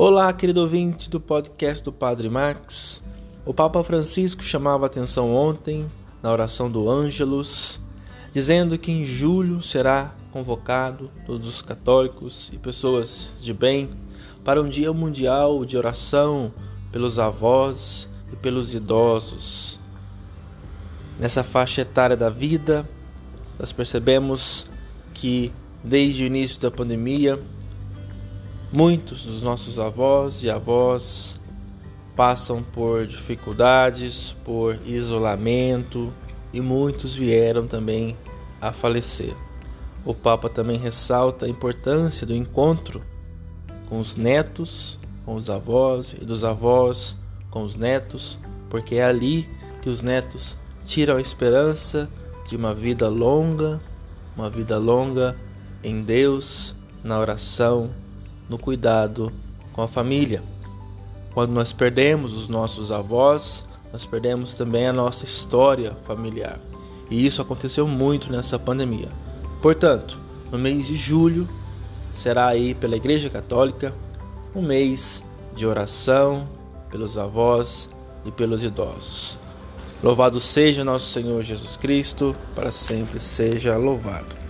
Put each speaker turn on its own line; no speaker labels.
Olá, querido ouvinte do podcast do Padre Max. O Papa Francisco chamava atenção ontem, na oração do Ângelus, dizendo que em julho será convocado todos os católicos e pessoas de bem para um dia mundial de oração pelos avós e pelos idosos. Nessa faixa etária da vida, nós percebemos que desde o início da pandemia Muitos dos nossos avós e avós passam por dificuldades, por isolamento e muitos vieram também a falecer. O Papa também ressalta a importância do encontro com os netos, com os avós e dos avós com os netos, porque é ali que os netos tiram a esperança de uma vida longa, uma vida longa em Deus, na oração no cuidado com a família. Quando nós perdemos os nossos avós, nós perdemos também a nossa história familiar. E isso aconteceu muito nessa pandemia. Portanto, no mês de julho será aí pela Igreja Católica um mês de oração pelos avós e pelos idosos. Louvado seja nosso Senhor Jesus Cristo, para sempre seja louvado.